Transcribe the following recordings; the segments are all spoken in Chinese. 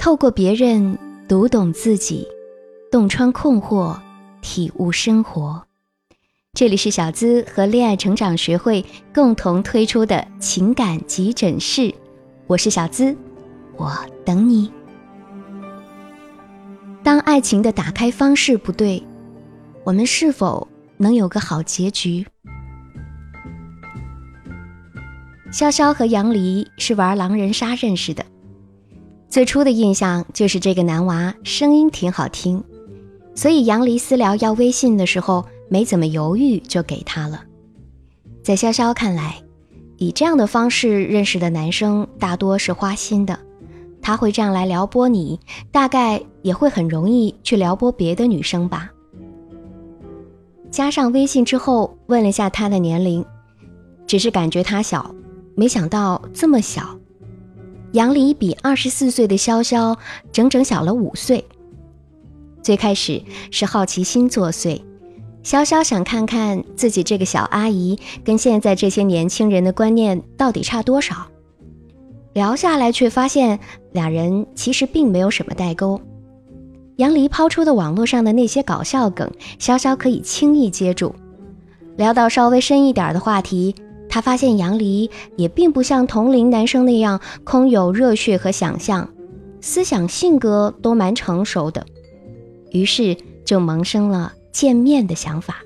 透过别人读懂自己，洞穿困惑，体悟生活。这里是小资和恋爱成长学会共同推出的情感急诊室，我是小资，我等你。当爱情的打开方式不对，我们是否能有个好结局？潇潇和杨离是玩狼人杀认识的。最初的印象就是这个男娃声音挺好听，所以杨离私聊要微信的时候没怎么犹豫就给他了。在潇潇看来，以这样的方式认识的男生大多是花心的，他会这样来撩拨你，大概也会很容易去撩拨别的女生吧。加上微信之后问了下他的年龄，只是感觉他小，没想到这么小。杨黎比二十四岁的潇潇整整小了五岁。最开始是好奇心作祟，潇潇想看看自己这个小阿姨跟现在这些年轻人的观念到底差多少。聊下来却发现俩人其实并没有什么代沟。杨离抛出的网络上的那些搞笑梗，潇潇可以轻易接住。聊到稍微深一点的话题。他发现杨离也并不像同龄男生那样空有热血和想象，思想性格都蛮成熟的，于是就萌生了见面的想法。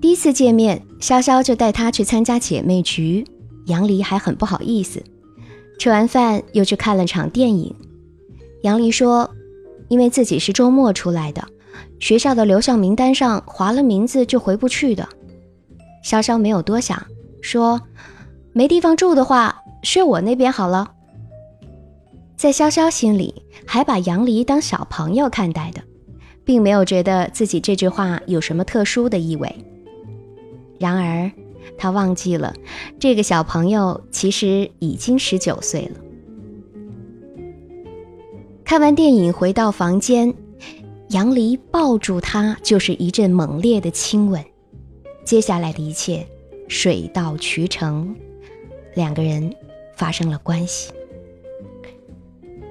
第一次见面，潇潇就带他去参加姐妹局，杨离还很不好意思。吃完饭又去看了场电影，杨离说，因为自己是周末出来的，学校的留校名单上划了名字就回不去的。潇潇没有多想，说：“没地方住的话，睡我那边好了。”在潇潇心里，还把杨离当小朋友看待的，并没有觉得自己这句话有什么特殊的意味。然而，他忘记了，这个小朋友其实已经十九岁了。看完电影回到房间，杨离抱住他，就是一阵猛烈的亲吻。接下来的一切水到渠成，两个人发生了关系。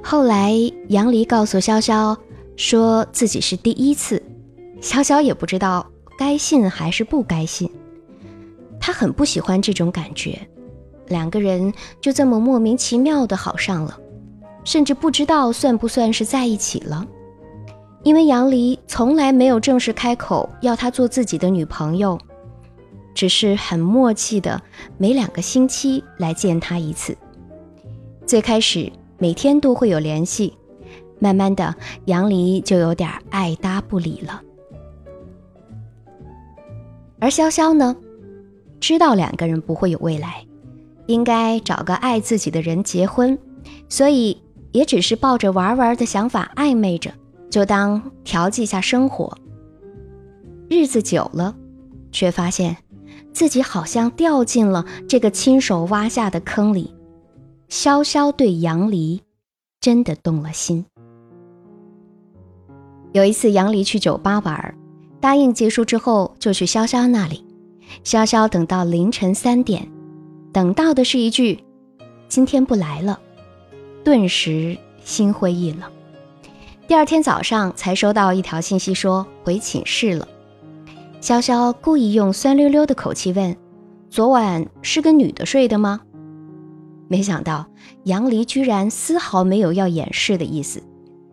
后来杨离告诉潇潇，说自己是第一次，潇潇也不知道该信还是不该信。他很不喜欢这种感觉，两个人就这么莫名其妙的好上了，甚至不知道算不算是在一起了，因为杨离从来没有正式开口要他做自己的女朋友。只是很默契的，每两个星期来见他一次。最开始每天都会有联系，慢慢的，杨离就有点爱搭不理了。而潇潇呢，知道两个人不会有未来，应该找个爱自己的人结婚，所以也只是抱着玩玩的想法暧昧着，就当调剂一下生活。日子久了，却发现。自己好像掉进了这个亲手挖下的坑里。潇潇对杨离真的动了心。有一次，杨离去酒吧玩，答应结束之后就去潇潇那里。潇潇等到凌晨三点，等到的是一句“今天不来了”，顿时心灰意冷。第二天早上才收到一条信息说回寝室了。潇潇故意用酸溜溜的口气问：“昨晚是跟女的睡的吗？”没想到杨离居然丝毫没有要掩饰的意思，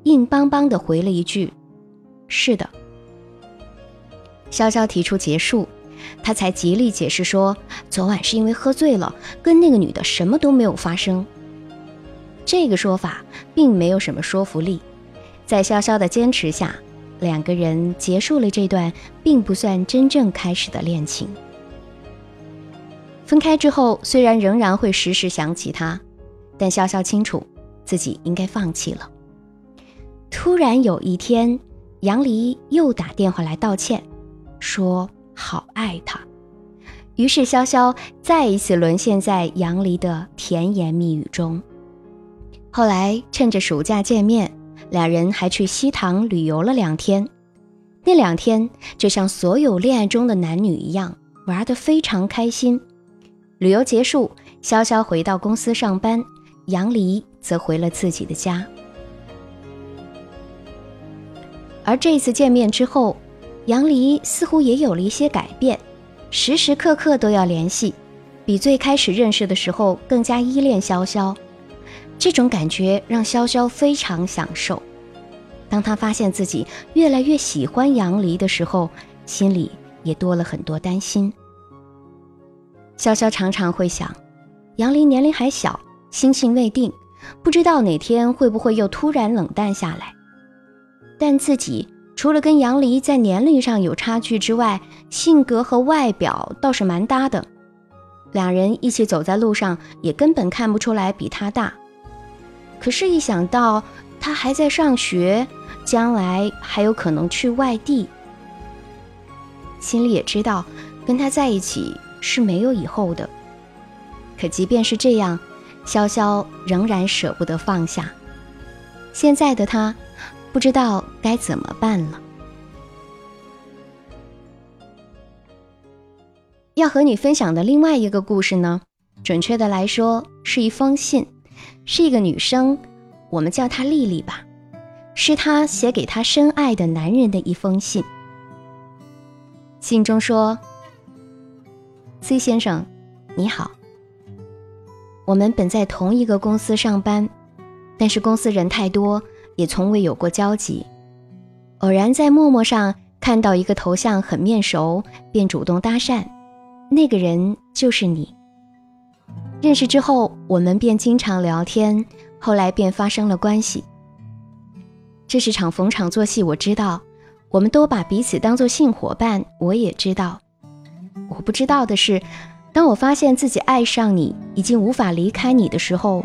硬邦邦的回了一句：“是的。”潇潇提出结束，他才极力解释说：“昨晚是因为喝醉了，跟那个女的什么都没有发生。”这个说法并没有什么说服力，在潇潇的坚持下。两个人结束了这段并不算真正开始的恋情。分开之后，虽然仍然会时时想起他，但潇潇清楚自己应该放弃了。突然有一天，杨离又打电话来道歉，说好爱他。于是潇潇再一次沦陷在杨离的甜言蜜语中。后来趁着暑假见面。俩人还去西塘旅游了两天，那两天就像所有恋爱中的男女一样，玩得非常开心。旅游结束，潇潇回到公司上班，杨离则回了自己的家。而这次见面之后，杨离似乎也有了一些改变，时时刻刻都要联系，比最开始认识的时候更加依恋潇潇。这种感觉让潇潇非常享受。当他发现自己越来越喜欢杨离的时候，心里也多了很多担心。潇潇常常会想，杨离年龄还小，心性未定，不知道哪天会不会又突然冷淡下来。但自己除了跟杨离在年龄上有差距之外，性格和外表倒是蛮搭的。两人一起走在路上，也根本看不出来比他大。可是，一想到他还在上学，将来还有可能去外地，心里也知道跟他在一起是没有以后的。可即便是这样，潇潇仍然舍不得放下。现在的他，不知道该怎么办了。要和你分享的另外一个故事呢，准确的来说，是一封信。是一个女生，我们叫她丽丽吧。是她写给她深爱的男人的一封信。信中说：“C 先生，你好。我们本在同一个公司上班，但是公司人太多，也从未有过交集。偶然在陌陌上看到一个头像很面熟，便主动搭讪。那个人就是你。”认识之后，我们便经常聊天，后来便发生了关系。这是场逢场作戏，我知道。我们都把彼此当作性伙伴，我也知道。我不知道的是，当我发现自己爱上你，已经无法离开你的时候，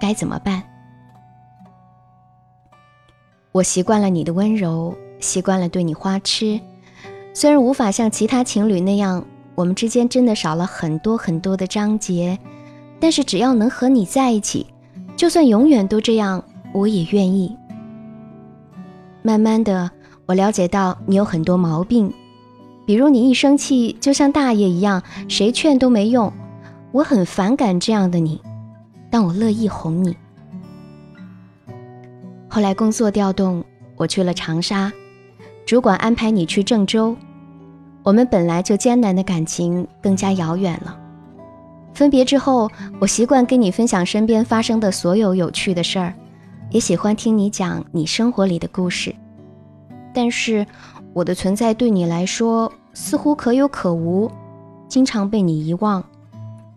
该怎么办？我习惯了你的温柔，习惯了对你花痴，虽然无法像其他情侣那样，我们之间真的少了很多很多的章节。但是只要能和你在一起，就算永远都这样，我也愿意。慢慢的，我了解到你有很多毛病，比如你一生气就像大爷一样，谁劝都没用。我很反感这样的你，但我乐意哄你。后来工作调动，我去了长沙，主管安排你去郑州，我们本来就艰难的感情更加遥远了。分别之后，我习惯跟你分享身边发生的所有有趣的事儿，也喜欢听你讲你生活里的故事。但是，我的存在对你来说似乎可有可无，经常被你遗忘。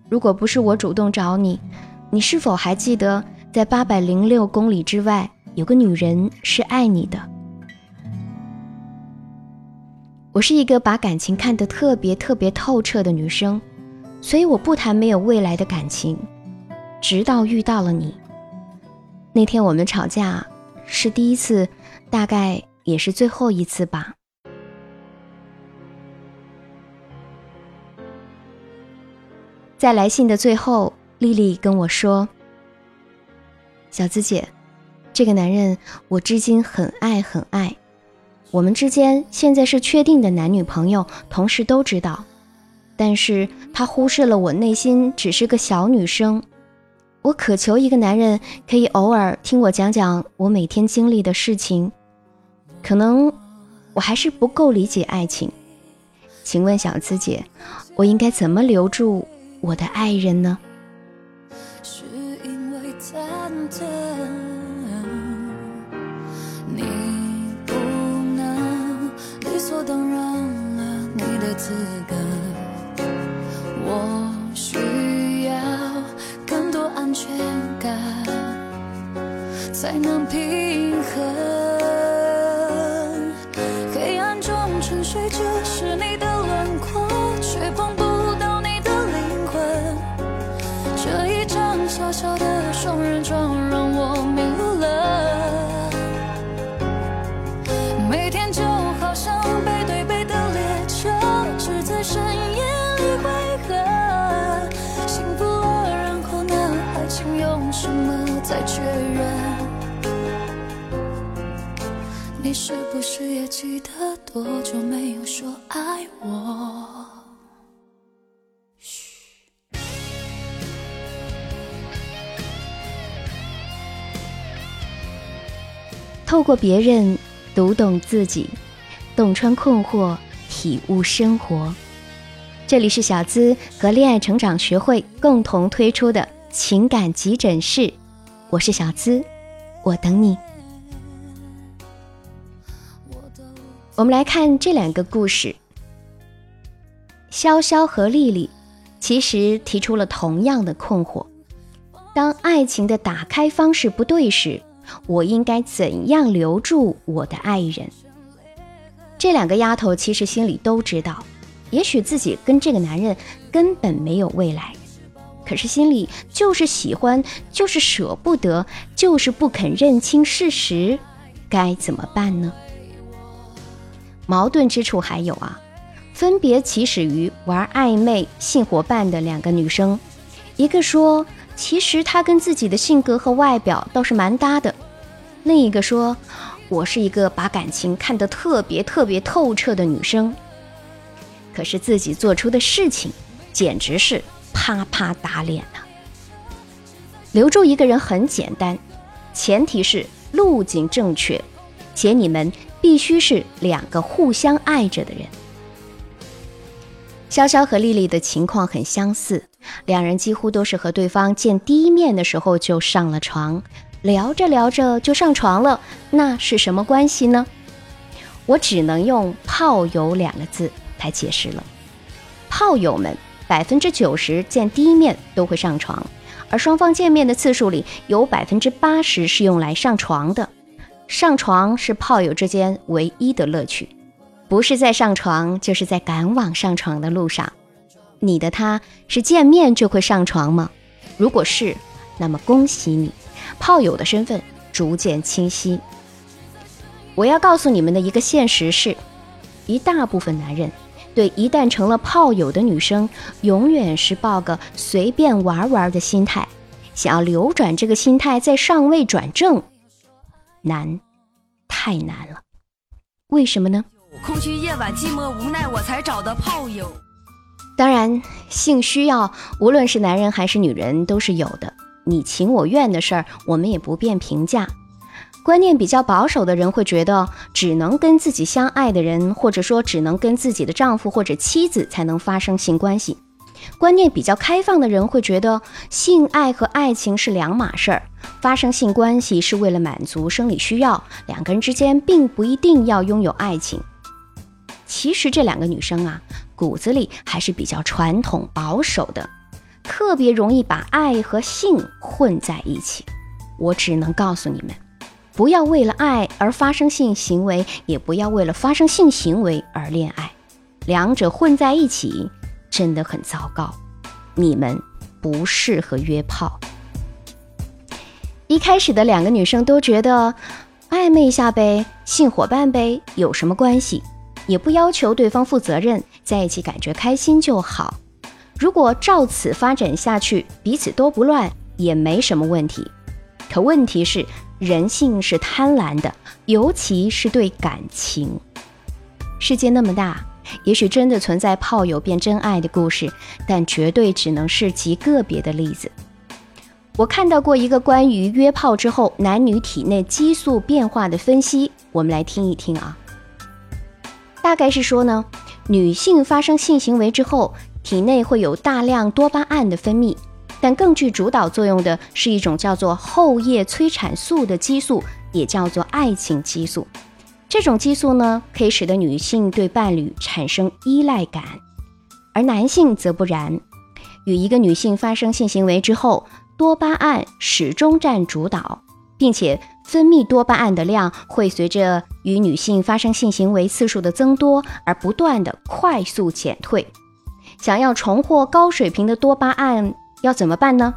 如果不是我主动找你，你是否还记得在八百零六公里之外有个女人是爱你的？我是一个把感情看得特别特别透彻的女生。所以我不谈没有未来的感情，直到遇到了你。那天我们吵架是第一次，大概也是最后一次吧。在来信的最后，丽丽跟我说：“小资姐，这个男人我至今很爱很爱，我们之间现在是确定的男女朋友，同事都知道。”但是他忽视了我内心只是个小女生，我渴求一个男人可以偶尔听我讲讲我每天经历的事情，可能我还是不够理解爱情，请问小资姐，我应该怎么留住我的爱人呢？是因为你不能理所当然了你的资格。全感，才能平衡。是不是也记得多久没有说爱我？透过别人读懂自己，洞穿困惑，体悟生活。这里是小资和恋爱成长学会共同推出的情感急诊室，我是小资，我等你。我们来看这两个故事。潇潇和丽丽其实提出了同样的困惑：当爱情的打开方式不对时，我应该怎样留住我的爱人？这两个丫头其实心里都知道。也许自己跟这个男人根本没有未来，可是心里就是喜欢，就是舍不得，就是不肯认清事实，该怎么办呢？矛盾之处还有啊，分别起始于玩暧昧性伙伴的两个女生，一个说其实她跟自己的性格和外表倒是蛮搭的，另一个说我是一个把感情看得特别特别透彻的女生。可是自己做出的事情，简直是啪啪打脸啊！留住一个人很简单，前提是路径正确，且你们必须是两个互相爱着的人。潇潇和丽丽的情况很相似，两人几乎都是和对方见第一面的时候就上了床，聊着聊着就上床了，那是什么关系呢？我只能用“炮友”两个字。来解释了，炮友们百分之九十见第一面都会上床，而双方见面的次数里有百分之八十是用来上床的。上床是炮友之间唯一的乐趣，不是在上床，就是在赶往上床的路上。你的他是见面就会上床吗？如果是，那么恭喜你，炮友的身份逐渐清晰。我要告诉你们的一个现实是，一大部分男人。对，一旦成了炮友的女生，永远是抱个随便玩玩的心态，想要扭转这个心态，再上位转正，难，太难了。为什么呢？空虚夜晚寂寞无奈，我才找的炮友。当然，性需要，无论是男人还是女人，都是有的。你情我愿的事儿，我们也不便评价。观念比较保守的人会觉得，只能跟自己相爱的人，或者说只能跟自己的丈夫或者妻子才能发生性关系。观念比较开放的人会觉得，性爱和爱情是两码事儿，发生性关系是为了满足生理需要，两个人之间并不一定要拥有爱情。其实这两个女生啊，骨子里还是比较传统保守的，特别容易把爱和性混在一起。我只能告诉你们。不要为了爱而发生性行为，也不要为了发生性行为而恋爱，两者混在一起真的很糟糕。你们不适合约炮。一开始的两个女生都觉得暧昧一下呗，性伙伴呗，有什么关系？也不要求对方负责任，在一起感觉开心就好。如果照此发展下去，彼此都不乱，也没什么问题。可问题是。人性是贪婪的，尤其是对感情。世界那么大，也许真的存在炮友变真爱的故事，但绝对只能是极个别的例子。我看到过一个关于约炮之后男女体内激素变化的分析，我们来听一听啊。大概是说呢，女性发生性行为之后，体内会有大量多巴胺的分泌。但更具主导作用的是一种叫做后叶催产素的激素，也叫做爱情激素。这种激素呢，可以使得女性对伴侣产生依赖感，而男性则不然。与一个女性发生性行为之后，多巴胺始终占主导，并且分泌多巴胺的量会随着与女性发生性行为次数的增多而不断的快速减退。想要重获高水平的多巴胺。要怎么办呢？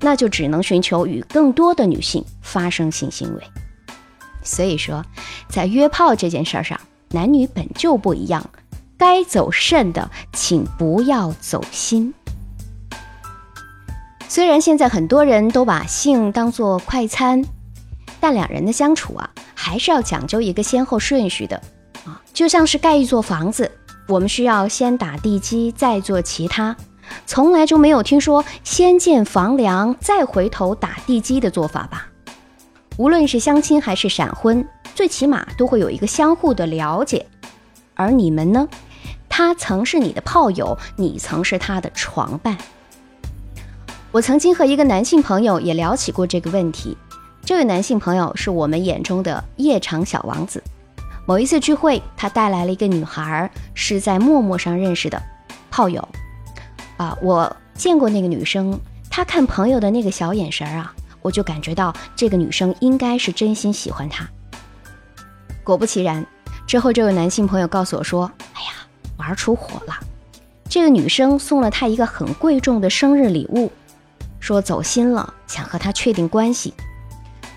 那就只能寻求与更多的女性发生性行为。所以说，在约炮这件事儿上，男女本就不一样。该走肾的，请不要走心。虽然现在很多人都把性当做快餐，但两人的相处啊，还是要讲究一个先后顺序的啊。就像是盖一座房子，我们需要先打地基，再做其他。从来就没有听说先建房梁再回头打地基的做法吧？无论是相亲还是闪婚，最起码都会有一个相互的了解。而你们呢？他曾是你的炮友，你曾是他的床伴。我曾经和一个男性朋友也聊起过这个问题。这位男性朋友是我们眼中的夜场小王子。某一次聚会，他带来了一个女孩，是在陌陌上认识的炮友。啊，我见过那个女生，她看朋友的那个小眼神啊，我就感觉到这个女生应该是真心喜欢他。果不其然，之后这位男性朋友告诉我说：“哎呀。”玩出火了，这个女生送了他一个很贵重的生日礼物，说走心了，想和他确定关系。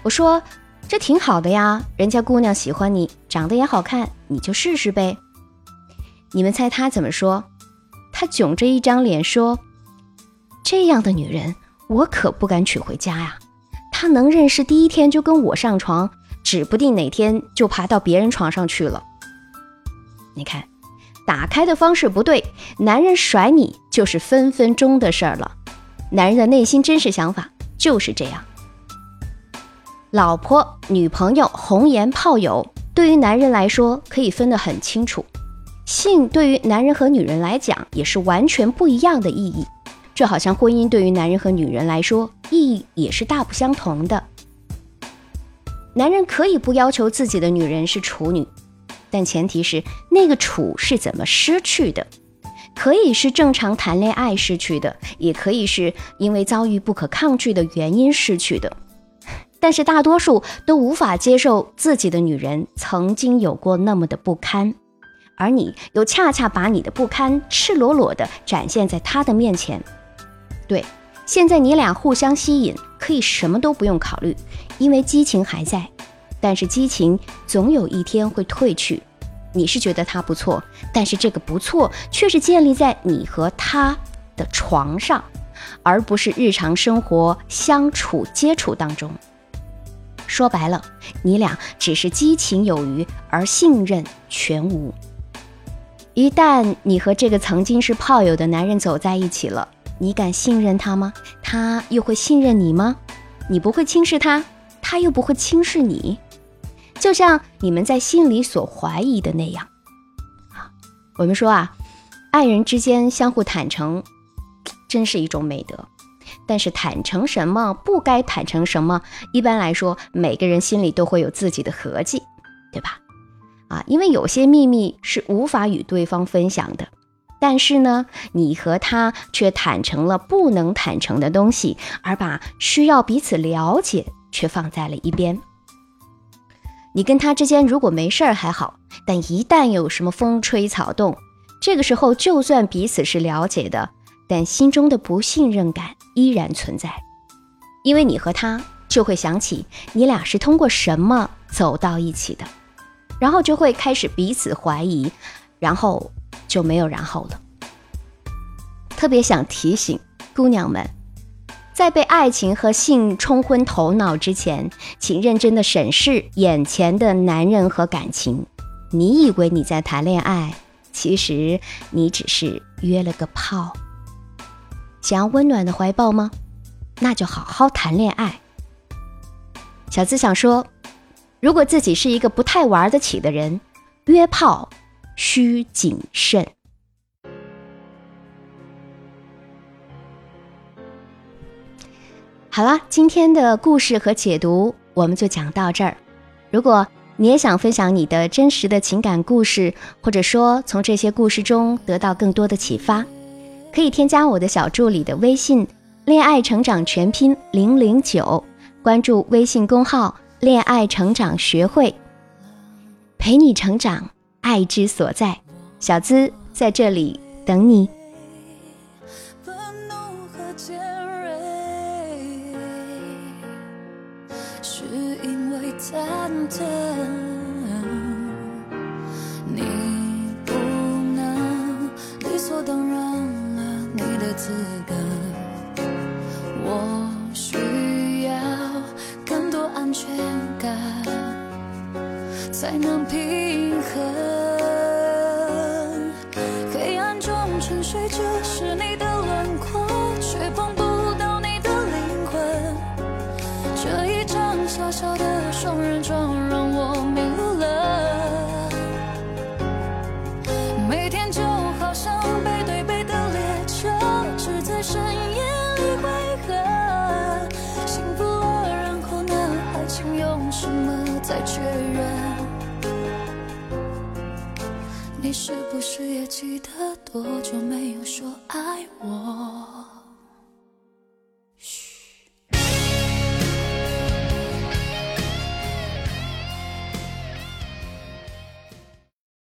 我说这挺好的呀，人家姑娘喜欢你，长得也好看，你就试试呗。你们猜他怎么说？他囧着一张脸说：“这样的女人，我可不敢娶回家呀。他能认识第一天就跟我上床，指不定哪天就爬到别人床上去了。”你看。打开的方式不对，男人甩你就是分分钟的事儿了。男人的内心真实想法就是这样。老婆、女朋友、红颜炮友，对于男人来说可以分得很清楚。性对于男人和女人来讲也是完全不一样的意义，就好像婚姻对于男人和女人来说意义也是大不相同的。男人可以不要求自己的女人是处女。但前提是那个处是怎么失去的，可以是正常谈恋爱失去的，也可以是因为遭遇不可抗拒的原因失去的。但是大多数都无法接受自己的女人曾经有过那么的不堪，而你又恰恰把你的不堪赤裸裸地展现在他的面前。对，现在你俩互相吸引，可以什么都不用考虑，因为激情还在。但是激情总有一天会褪去，你是觉得他不错，但是这个不错却是建立在你和他的床上，而不是日常生活相处接触当中。说白了，你俩只是激情有余，而信任全无。一旦你和这个曾经是炮友的男人走在一起了，你敢信任他吗？他又会信任你吗？你不会轻视他，他又不会轻视你。就像你们在心里所怀疑的那样，啊，我们说啊，爱人之间相互坦诚，真是一种美德。但是坦诚什么，不该坦诚什么，一般来说，每个人心里都会有自己的合计，对吧？啊，因为有些秘密是无法与对方分享的，但是呢，你和他却坦诚了不能坦诚的东西，而把需要彼此了解却放在了一边。你跟他之间如果没事儿还好，但一旦有什么风吹草动，这个时候就算彼此是了解的，但心中的不信任感依然存在，因为你和他就会想起你俩是通过什么走到一起的，然后就会开始彼此怀疑，然后就没有然后了。特别想提醒姑娘们。在被爱情和性冲昏头脑之前，请认真的审视眼前的男人和感情。你以为你在谈恋爱，其实你只是约了个炮。想要温暖的怀抱吗？那就好好谈恋爱。小资想说，如果自己是一个不太玩得起的人，约炮需谨慎。好了，今天的故事和解读我们就讲到这儿。如果你也想分享你的真实的情感故事，或者说从这些故事中得到更多的启发，可以添加我的小助理的微信“恋爱成长全拼零零九”，关注微信公号“恋爱成长学会”，陪你成长，爱之所在。小资在这里等你。是因为忐忑记得多久没？